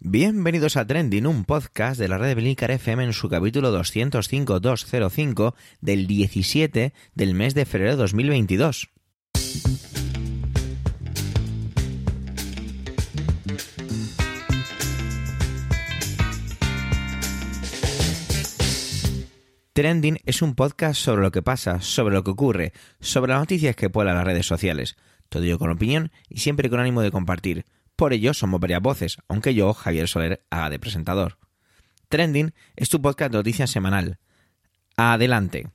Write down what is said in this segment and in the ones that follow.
Bienvenidos a Trending, un podcast de la red de FM en su capítulo 205-205 del 17 del mes de febrero de 2022. Trending es un podcast sobre lo que pasa, sobre lo que ocurre, sobre las noticias que pueblan las redes sociales. Todo ello con opinión y siempre con ánimo de compartir. Por ello somos varias voces, aunque yo, Javier Soler, haga de presentador. Trending es tu podcast de noticias semanal. Adelante.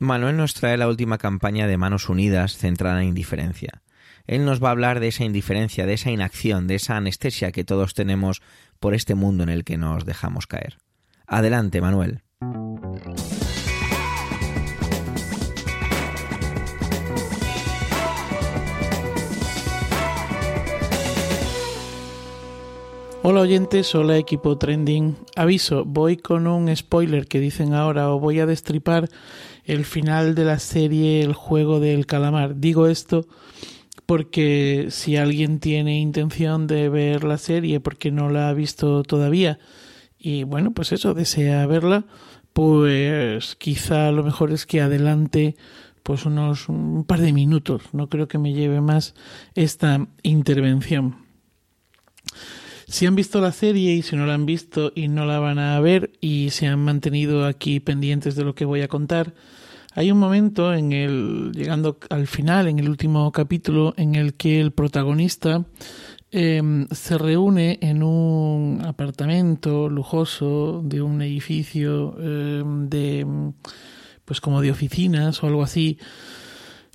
Manuel nos trae la última campaña de Manos Unidas centrada en indiferencia. Él nos va a hablar de esa indiferencia, de esa inacción, de esa anestesia que todos tenemos por este mundo en el que nos dejamos caer. Adelante, Manuel. Hola oyentes, hola equipo trending. Aviso, voy con un spoiler que dicen ahora o voy a destripar el final de la serie El juego del calamar. Digo esto porque si alguien tiene intención de ver la serie porque no la ha visto todavía y bueno, pues eso, desea verla, pues quizá lo mejor es que adelante pues unos un par de minutos, no creo que me lleve más esta intervención. Si han visto la serie y si no la han visto y no la van a ver y se han mantenido aquí pendientes de lo que voy a contar, hay un momento en el llegando al final, en el último capítulo, en el que el protagonista Em, se reúne en un apartamento lujoso de un edificio em, de pues como de oficinas o algo así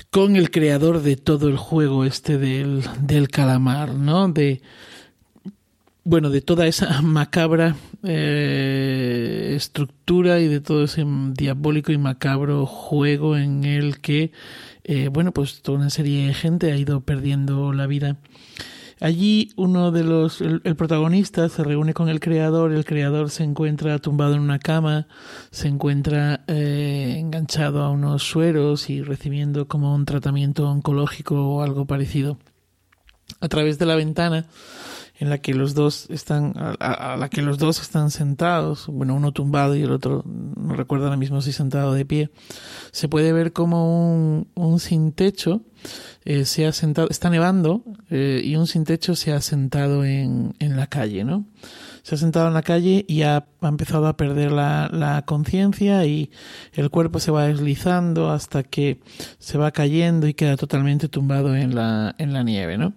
con el creador de todo el juego este del, del calamar, ¿no? De bueno, de toda esa macabra eh, estructura y de todo ese diabólico y macabro juego en el que, eh, bueno, pues toda una serie de gente ha ido perdiendo la vida Allí uno de los, el, protagonista se reúne con el creador, el creador se encuentra tumbado en una cama, se encuentra eh, enganchado a unos sueros y recibiendo como un tratamiento oncológico o algo parecido. A través de la ventana en la que los dos están a, la que los dos están sentados bueno uno tumbado y el otro no recuerdo ahora mismo si sentado de pie se puede ver como un, un sin techo eh, se ha sentado está nevando eh, y un sin techo se ha sentado en, en la calle no se ha sentado en la calle y ha, ha empezado a perder la, la conciencia y el cuerpo se va deslizando hasta que se va cayendo y queda totalmente tumbado en la, en la nieve, ¿no?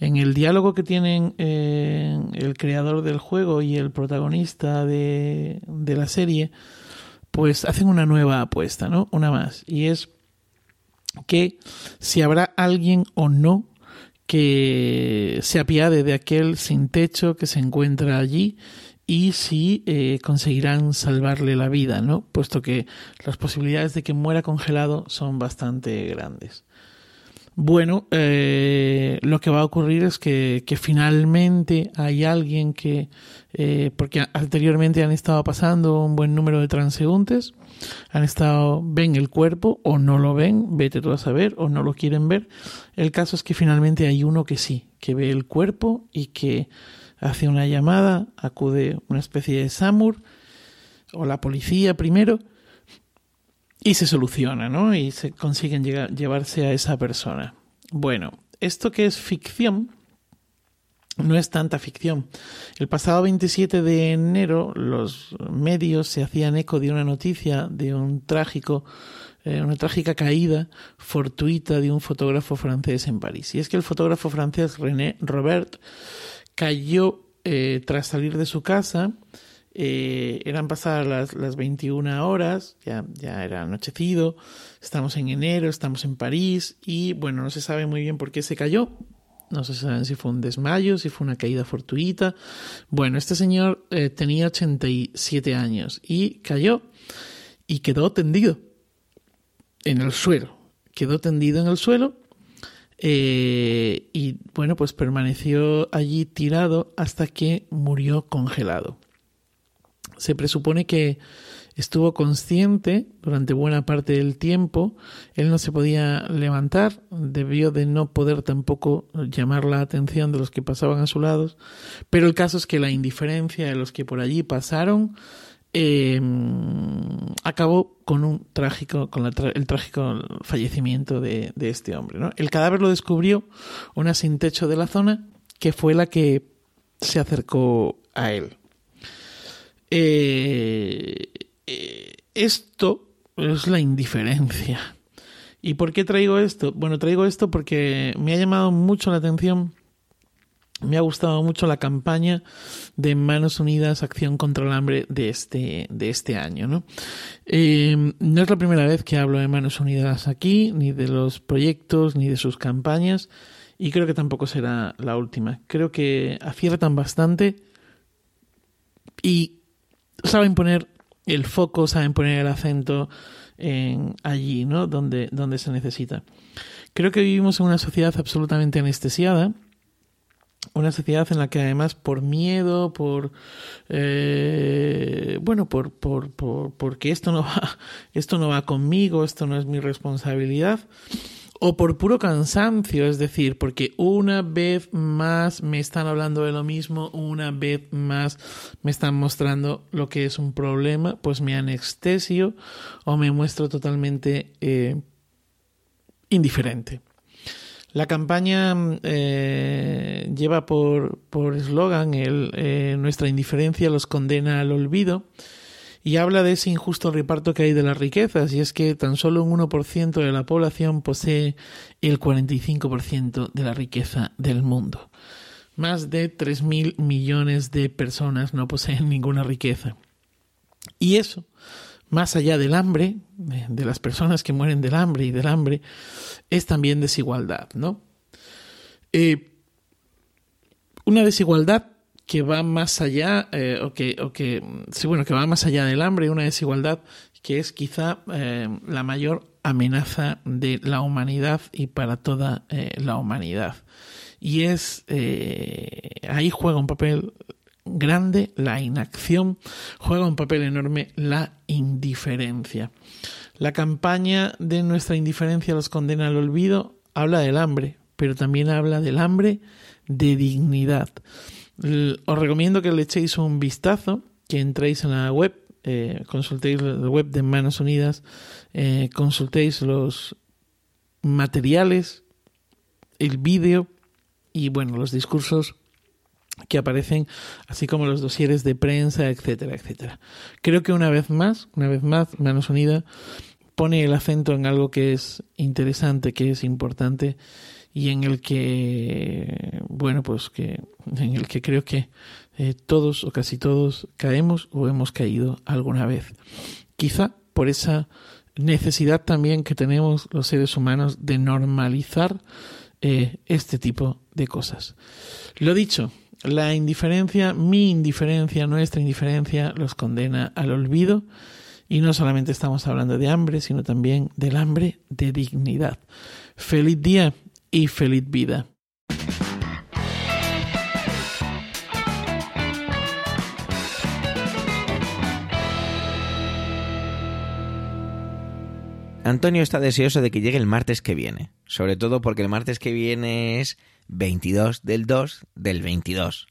En el diálogo que tienen eh, el creador del juego y el protagonista de, la serie, pues hacen una nueva apuesta, ¿no? Una más. Y es que si habrá alguien o no que se apiade de aquel sin techo que se encuentra allí y si eh, conseguirán salvarle la vida, ¿no? Puesto que las posibilidades de que muera congelado son bastante grandes. Bueno, eh, lo que va a ocurrir es que, que finalmente hay alguien que, eh, porque anteriormente han estado pasando un buen número de transeúntes, han estado, ven el cuerpo o no lo ven, vete tú a saber, o no lo quieren ver. El caso es que finalmente hay uno que sí, que ve el cuerpo y que hace una llamada, acude una especie de SAMUR o la policía primero y se soluciona, ¿no? Y se consiguen llevarse a esa persona. Bueno, esto que es ficción no es tanta ficción. El pasado 27 de enero los medios se hacían eco de una noticia de un trágico eh, una trágica caída fortuita de un fotógrafo francés en París. Y es que el fotógrafo francés René Robert cayó eh, tras salir de su casa eh, eran pasadas las, las 21 horas, ya, ya era anochecido, estamos en enero, estamos en París y bueno, no se sabe muy bien por qué se cayó. No se sabe si fue un desmayo, si fue una caída fortuita. Bueno, este señor eh, tenía 87 años y cayó y quedó tendido en el suelo. Quedó tendido en el suelo eh, y bueno, pues permaneció allí tirado hasta que murió congelado. Se presupone que estuvo consciente durante buena parte del tiempo, él no se podía levantar, debió de no poder tampoco llamar la atención de los que pasaban a su lado, pero el caso es que la indiferencia de los que por allí pasaron eh, acabó con un trágico, con el trágico fallecimiento de, este hombre. El cadáver lo descubrió una sin techo de la zona, que fue la que se acercó a él. Eh, eh, esto es la indiferencia. ¿Y por qué traigo esto? Bueno, traigo esto porque me ha llamado mucho la atención, me ha gustado mucho la campaña de Manos Unidas Acción contra el Hambre de este, de este año. ¿no? Eh, no es la primera vez que hablo de Manos Unidas aquí, ni de los proyectos, ni de sus campañas, y creo que tampoco será la última. Creo que aciertan bastante y saben poner el foco, saben poner el acento en allí, ¿no? Donde, donde se necesita. Creo que vivimos en una sociedad absolutamente anestesiada, una sociedad en la que además por miedo, por eh, bueno, por, por, por, porque esto no va, esto no va conmigo, esto no es mi responsabilidad, o por puro cansancio, es decir, porque una vez más me están hablando de lo mismo, una vez más me están mostrando lo que es un problema, pues me anestesio o me muestro totalmente eh, indiferente. La campaña eh, lleva por eslogan el eh, nuestra indiferencia los condena al olvido y habla de ese injusto reparto que hay de las riquezas, y es que tan solo un 1% de la población posee el 45% de la riqueza del mundo. Más de 3.000 millones de personas no poseen ninguna riqueza. Y eso, más allá del hambre, de las personas que mueren del hambre y del hambre, es también desigualdad, ¿no? Eh, una desigualdad que va más allá, eh, o, que, o que, sí, bueno, que va más allá del hambre, una desigualdad que es quizá eh, la mayor amenaza de la humanidad y para toda eh, la humanidad. Y es, ahí juega un papel grande la inacción, juega un papel enorme la indiferencia. La campaña de nuestra indiferencia los condena al olvido habla del hambre, pero también habla del hambre de dignidad. Os recomiendo que le echéis un vistazo, que entréis en la web, eh, consultéis la web de Manos Unidas, eh, consultéis los materiales, el vídeo y bueno, los discursos que aparecen, así como los dosieres de prensa, etcétera, etcétera. Creo que una vez más, una vez más, Manos Unidas pone el acento en algo que es interesante, que es importante y en el que, bueno, pues que en el que creo que eh, todos o casi todos caemos o hemos caído alguna vez. Quizá por esa necesidad también que tenemos los seres humanos de normalizar eh, este tipo de cosas. Lo dicho, la indiferencia, mi indiferencia, nuestra indiferencia, los condena al olvido. Y no solamente estamos hablando de hambre, sino también del hambre de dignidad. Feliz día y feliz vida. Antonio está deseoso de que llegue el martes que viene, sobre todo porque el martes que viene es 22 del 2 del 22.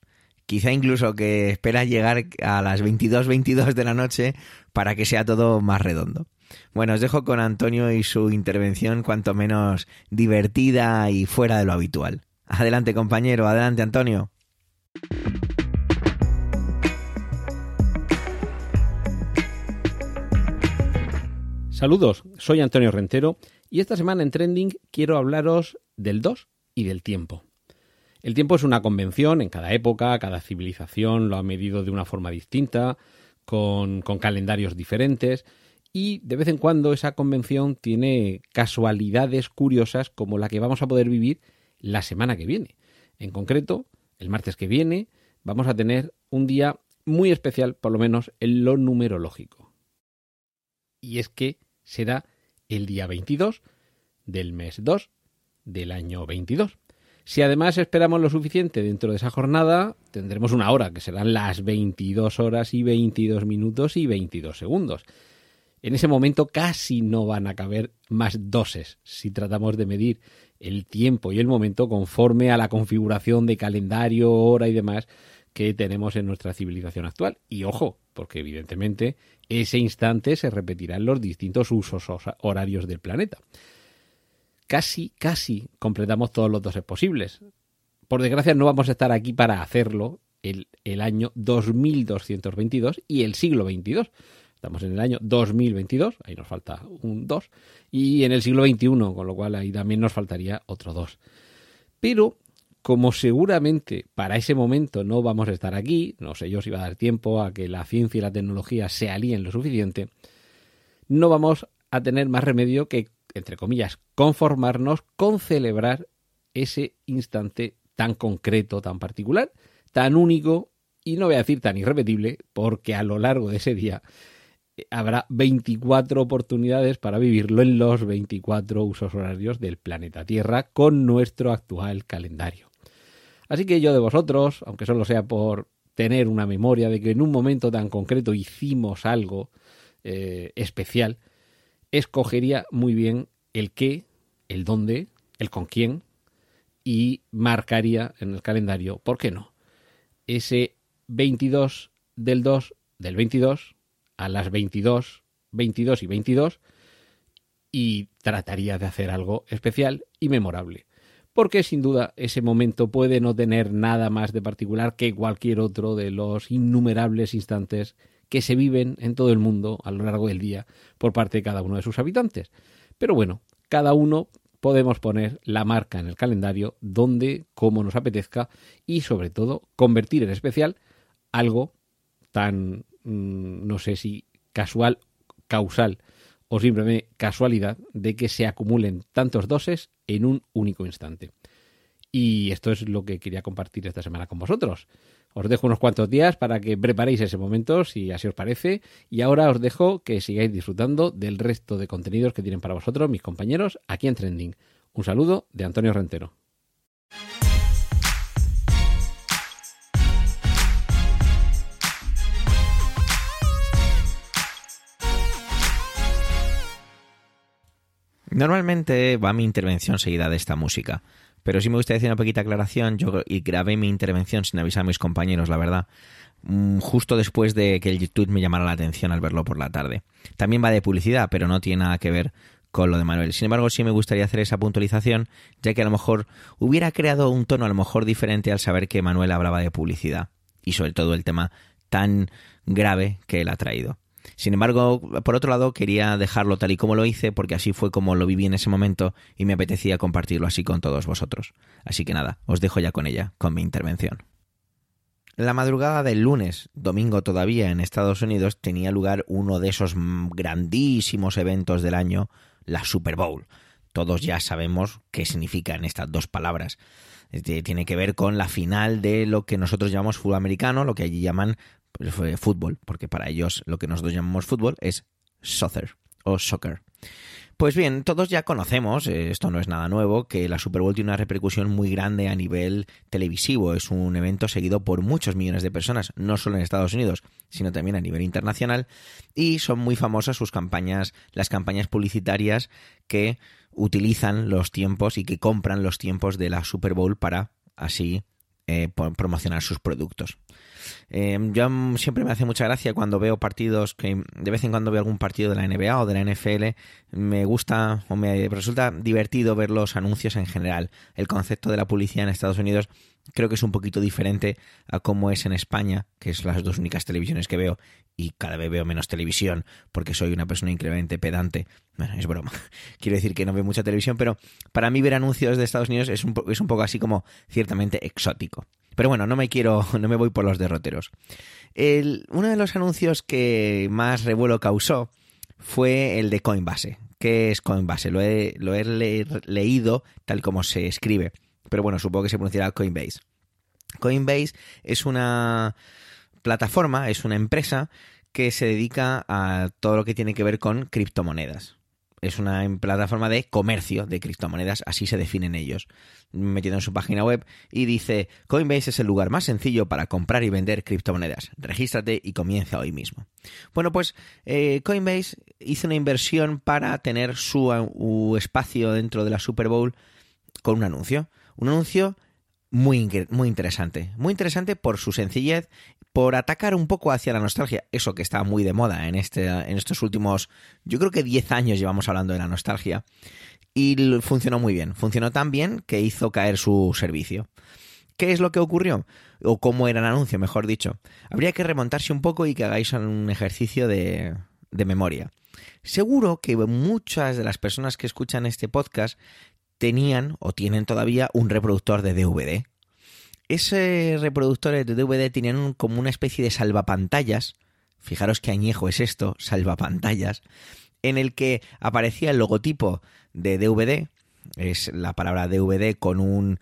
Quizá incluso que espera llegar a las 22.22 de la noche para que sea todo más redondo. Bueno, os dejo con Antonio y su intervención cuanto menos divertida y fuera de lo habitual. Adelante compañero, adelante Antonio. Saludos, soy Antonio Rentero y esta semana en Trending quiero hablaros del 2 y del tiempo. El tiempo es una convención en cada época, cada civilización lo ha medido de una forma distinta, con, con calendarios diferentes, y de vez en cuando esa convención tiene casualidades curiosas como la que vamos a poder vivir la semana que viene. En concreto, el martes que viene vamos a tener un día muy especial, por lo menos en lo numerológico. Y es que será el día 22 del mes 2 del año 22. Si además esperamos lo suficiente dentro de esa jornada, tendremos una hora, que serán las 22 horas y 22 minutos y 22 segundos. En ese momento casi no van a caber más doses si tratamos de medir el tiempo y el momento conforme a la configuración de calendario, hora y demás que tenemos en nuestra civilización actual. Y ojo, porque evidentemente ese instante se repetirá en los distintos usos horarios del planeta. Casi, casi completamos todos los doses posibles. Por desgracia no vamos a estar aquí para hacerlo el, el año 2222 y el siglo 22 Estamos en el año 2022, ahí nos falta un 2, y en el siglo XXI, con lo cual ahí también nos faltaría otro 2. Pero como seguramente para ese momento no vamos a estar aquí, no sé yo si va a dar tiempo a que la ciencia y la tecnología se alíen lo suficiente, no vamos a tener más remedio que, entre comillas, conformarnos con celebrar ese instante tan concreto, tan particular, tan único y no voy a decir tan irrepetible, porque a lo largo de ese día habrá 24 oportunidades para vivirlo en los 24 usos horarios del planeta Tierra con nuestro actual calendario. Así que yo de vosotros, aunque solo sea por tener una memoria de que en un momento tan concreto hicimos algo eh, especial, escogería muy bien el qué, el dónde, el con quién y marcaría en el calendario, ¿por qué no? Ese 22 del 2 del 22 a las 22, 22 y 22 y trataría de hacer algo especial y memorable. Porque sin duda ese momento puede no tener nada más de particular que cualquier otro de los innumerables instantes que se viven en todo el mundo a lo largo del día por parte de cada uno de sus habitantes. Pero bueno, cada uno podemos poner la marca en el calendario donde, como nos apetezca y sobre todo convertir en especial algo tan Mm, no sé si casual, causal o simplemente casualidad de que se acumulen tantos doses en un único instante. Y esto es lo que quería compartir esta semana con vosotros. Os dejo unos cuantos días para que preparéis ese momento, si así os parece. Y ahora os dejo que sigáis disfrutando del resto de contenidos que tienen para vosotros mis compañeros aquí en Trending. Un saludo de Antonio Rentero. Normalmente va mi intervención seguida de esta música, pero sí me gustaría hacer una pequeña aclaración. Yo grabé mi intervención sin avisar a mis compañeros, la verdad, mm, justo después de que el YouTube me llamara la atención al verlo por la tarde. También va de publicidad, pero no tiene nada que ver con lo de Manuel. Sin embargo, sí me gustaría hacer esa puntualización, ya que a lo mejor hubiera creado un tono a lo mejor diferente al saber que Manuel hablaba de publicidad y sobre todo el tema tan grave que él ha traído. Sin embargo, por otro lado, quería dejarlo tal y como lo hice, porque así fue como lo viví en ese momento y me apetecía compartirlo así con todos vosotros. Así que nada, os dejo ya con ella, con mi intervención. La madrugada del lunes, domingo todavía en Estados Unidos, tenía lugar uno de esos grandísimos eventos del año, la Super Bowl. Todos ya sabemos qué significan estas dos palabras. Tiene que ver con la final de lo que nosotros llamamos fútbol americano, lo que allí llaman fútbol, porque para ellos lo que nosotros llamamos fútbol es soccer o soccer. Pues bien, todos ya conocemos, eh, esto no es nada nuevo, que la Super Bowl tiene una repercusión muy grande a nivel televisivo. Es un evento seguido por muchos millones de personas, no solo en Estados Unidos, sino también a nivel internacional. Y son muy famosas sus campañas, las campañas publicitarias que utilizan los tiempos y que compran los tiempos de la Super Bowl para así eh, promocionar sus productos. Eh, yo siempre me hace mucha gracia cuando veo partidos, que de vez en cuando veo algún partido de la NBA o de la NFL, me gusta o me resulta divertido ver los anuncios en general. El concepto de la publicidad en Estados Unidos creo que es un poquito diferente a cómo es en España, que es las dos únicas televisiones que veo y cada vez veo menos televisión porque soy una persona increíblemente pedante. Bueno, es broma. Quiero decir que no veo mucha televisión, pero para mí ver anuncios de Estados Unidos es un, es un poco así como ciertamente exótico. Pero bueno, no me quiero, no me voy por los derroteros. uno de los anuncios que más revuelo causó fue el de Coinbase. ¿Qué es Coinbase? Lo he, lo he leído tal como se escribe pero bueno, supongo que se pronunciará Coinbase. Coinbase es una plataforma, es una empresa que se dedica a todo lo que tiene que ver con criptomonedas. Es una plataforma de comercio de criptomonedas, así se definen ellos, metiendo en su página web y dice, Coinbase es el lugar más sencillo para comprar y vender criptomonedas. Regístrate y comienza hoy mismo. Bueno, pues eh, Coinbase hizo una inversión para tener su, uh, espacio dentro de la Super Bowl con un anuncio. Un anuncio muy, muy interesante. Muy interesante por su sencillez, por atacar un poco hacia la nostalgia. Eso que está muy de moda en, este, en estos últimos, yo creo que 10 años llevamos hablando de la nostalgia. Y funcionó muy bien. Funcionó tan bien que hizo caer su servicio. ¿Qué es lo que ocurrió? O cómo era el anuncio, mejor dicho. Habría que remontarse un poco y que hagáis un ejercicio de, de memoria. Seguro que muchas de las personas que escuchan este podcast tenían o tienen todavía un reproductor de DVD. Ese reproductor de DVD tenían como una especie de salvapantallas. Fijaros qué añejo es esto, salvapantallas, en el que aparecía el logotipo de DVD, es la palabra DVD con un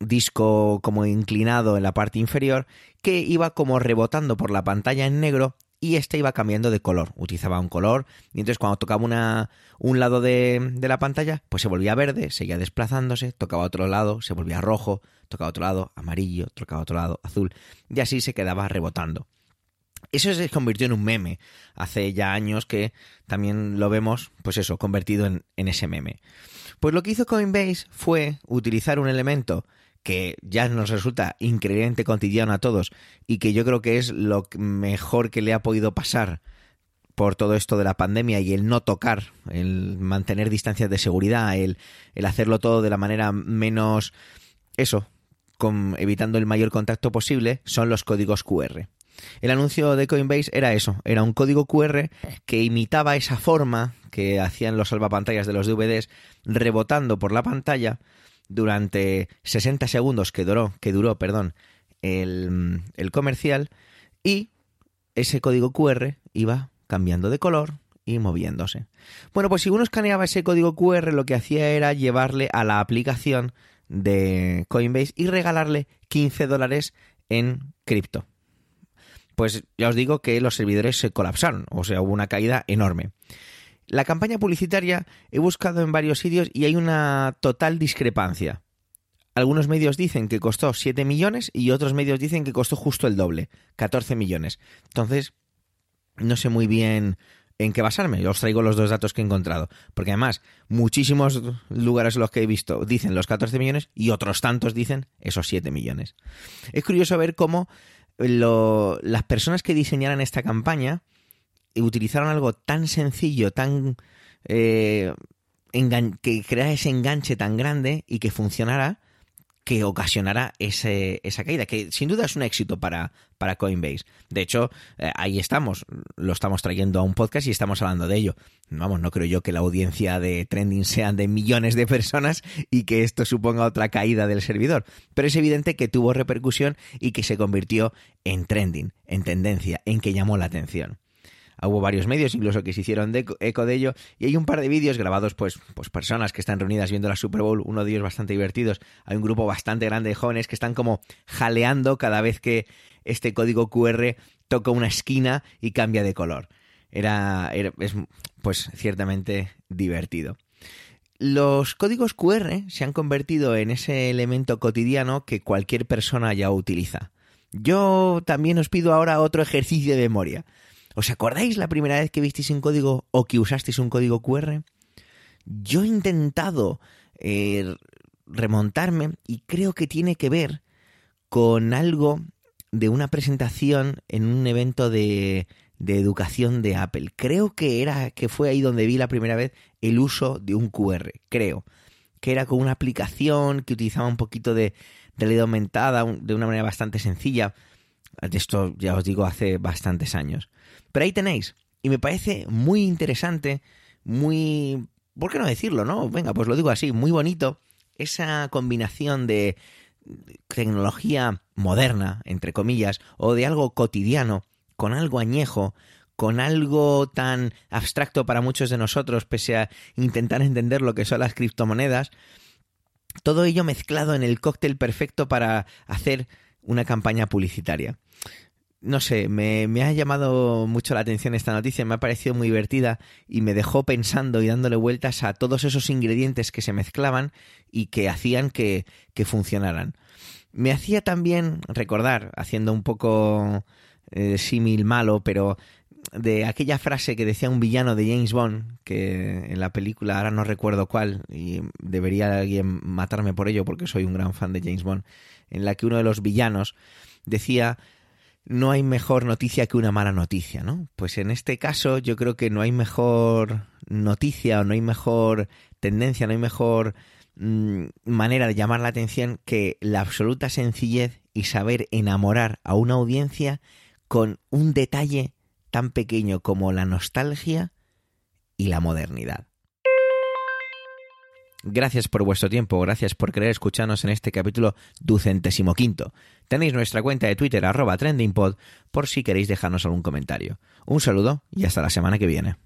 disco como inclinado en la parte inferior, que iba como rebotando por la pantalla en negro y este iba cambiando de color. Utilizaba un color y entonces cuando tocaba una, un lado de, de, la pantalla, pues se volvía verde, seguía desplazándose, tocaba otro lado, se volvía rojo, tocaba otro lado, amarillo, tocaba otro lado, azul, y así se quedaba rebotando. Eso se convirtió en un meme hace ya años que también lo vemos, pues eso, convertido en, en ese meme. Pues lo que hizo Coinbase fue utilizar un elemento que ya nos resulta increíblemente cotidiano a todos y que yo creo que es lo mejor que le ha podido pasar por todo esto de la pandemia y el no tocar, el mantener distancias de seguridad, el, hacerlo todo de la manera menos eso, con, evitando el mayor contacto posible, son los códigos QR. El anuncio de Coinbase era eso, era un código QR que imitaba esa forma que hacían los salvapantallas de los DVDs rebotando por la pantalla durante 60 segundos que duró, que duró perdón, el, el comercial y ese código QR iba cambiando de color y moviéndose. Bueno, pues si uno escaneaba ese código QR lo que hacía era llevarle a la aplicación de Coinbase y regalarle 15 dólares en cripto. Pues ya os digo que los servidores se colapsaron, o sea, hubo una caída enorme. La campaña publicitaria he buscado en varios sitios y hay una total discrepancia. Algunos medios dicen que costó 7 millones y otros medios dicen que costó justo el doble, 14 millones. Entonces, no sé muy bien en qué basarme. Yo os traigo los dos datos que he encontrado. Porque además, muchísimos lugares en los que he visto dicen los 14 millones y otros tantos dicen esos 7 millones. Es curioso ver cómo las personas que diseñaran esta campaña utilizaron algo tan sencillo, tan... Eh, que crea ese enganche tan grande y que funcionara que ocasionará ese, esa caída, que sin duda es un éxito para, para Coinbase. De hecho, eh, ahí estamos, lo estamos trayendo a un podcast y estamos hablando de ello. Vamos, no creo yo que la audiencia de Trending sean de millones de personas y que esto suponga otra caída del servidor, pero es evidente que tuvo repercusión y que se convirtió en trending, en tendencia, en que llamó la atención hubo varios medios incluso que se hicieron eco de ello y hay un par de vídeos grabados pues, pues personas que están reunidas viendo la Super Bowl, uno de ellos bastante divertidos, hay un grupo bastante grande de jóvenes que están como jaleando cada vez que este código QR toca una esquina y cambia de color. Era, es pues ciertamente divertido. Los códigos QR se han convertido en ese elemento cotidiano que cualquier persona ya utiliza. Yo también os pido ahora otro ejercicio de memoria. ¿Os acordáis la primera vez que visteis un código o que usasteis un código QR? Yo he intentado eh, remontarme y creo que tiene que ver con algo de una presentación en un evento de, de educación de Apple. Creo que era que fue ahí donde vi la primera vez el uso de un QR, creo. Que era con una aplicación que utilizaba un poquito de realidad aumentada de una manera bastante sencilla. Esto ya os digo hace bastantes años. Pero ahí tenéis. Y me parece muy interesante, muy... ¿Por qué no decirlo, no? Venga, pues lo digo así, muy bonito esa combinación de tecnología moderna, entre comillas, o de algo cotidiano, con algo añejo, con algo tan abstracto para muchos de nosotros, pese a intentar entender lo que son las criptomonedas, todo ello mezclado en el cóctel perfecto para hacer una campaña publicitaria no sé, me, ha llamado mucho la atención esta noticia, me ha parecido muy divertida y me dejó pensando y dándole vueltas a todos esos ingredientes que se mezclaban y que hacían que, que funcionaran. Me hacía también recordar, haciendo un poco eh, símil malo, pero de aquella frase que decía un villano de James Bond, que en la película ahora no recuerdo cuál, y debería alguien matarme por ello porque soy un gran fan de James Bond, en la que uno de los villanos decía no hay mejor noticia que una mala noticia, ¿no? Pues en este caso yo creo que no hay mejor noticia o no hay mejor tendencia, no hay mejor mmm, manera de llamar la atención que la absoluta sencillez y saber enamorar a una audiencia con un detalle tan pequeño como la nostalgia y la modernidad. Gracias por vuestro tiempo, gracias por querer escucharnos en este capítulo ducentésimo quinto. Tenéis nuestra cuenta de Twitter arroba trendingpod por si queréis dejarnos algún comentario. Un saludo y hasta la semana que viene.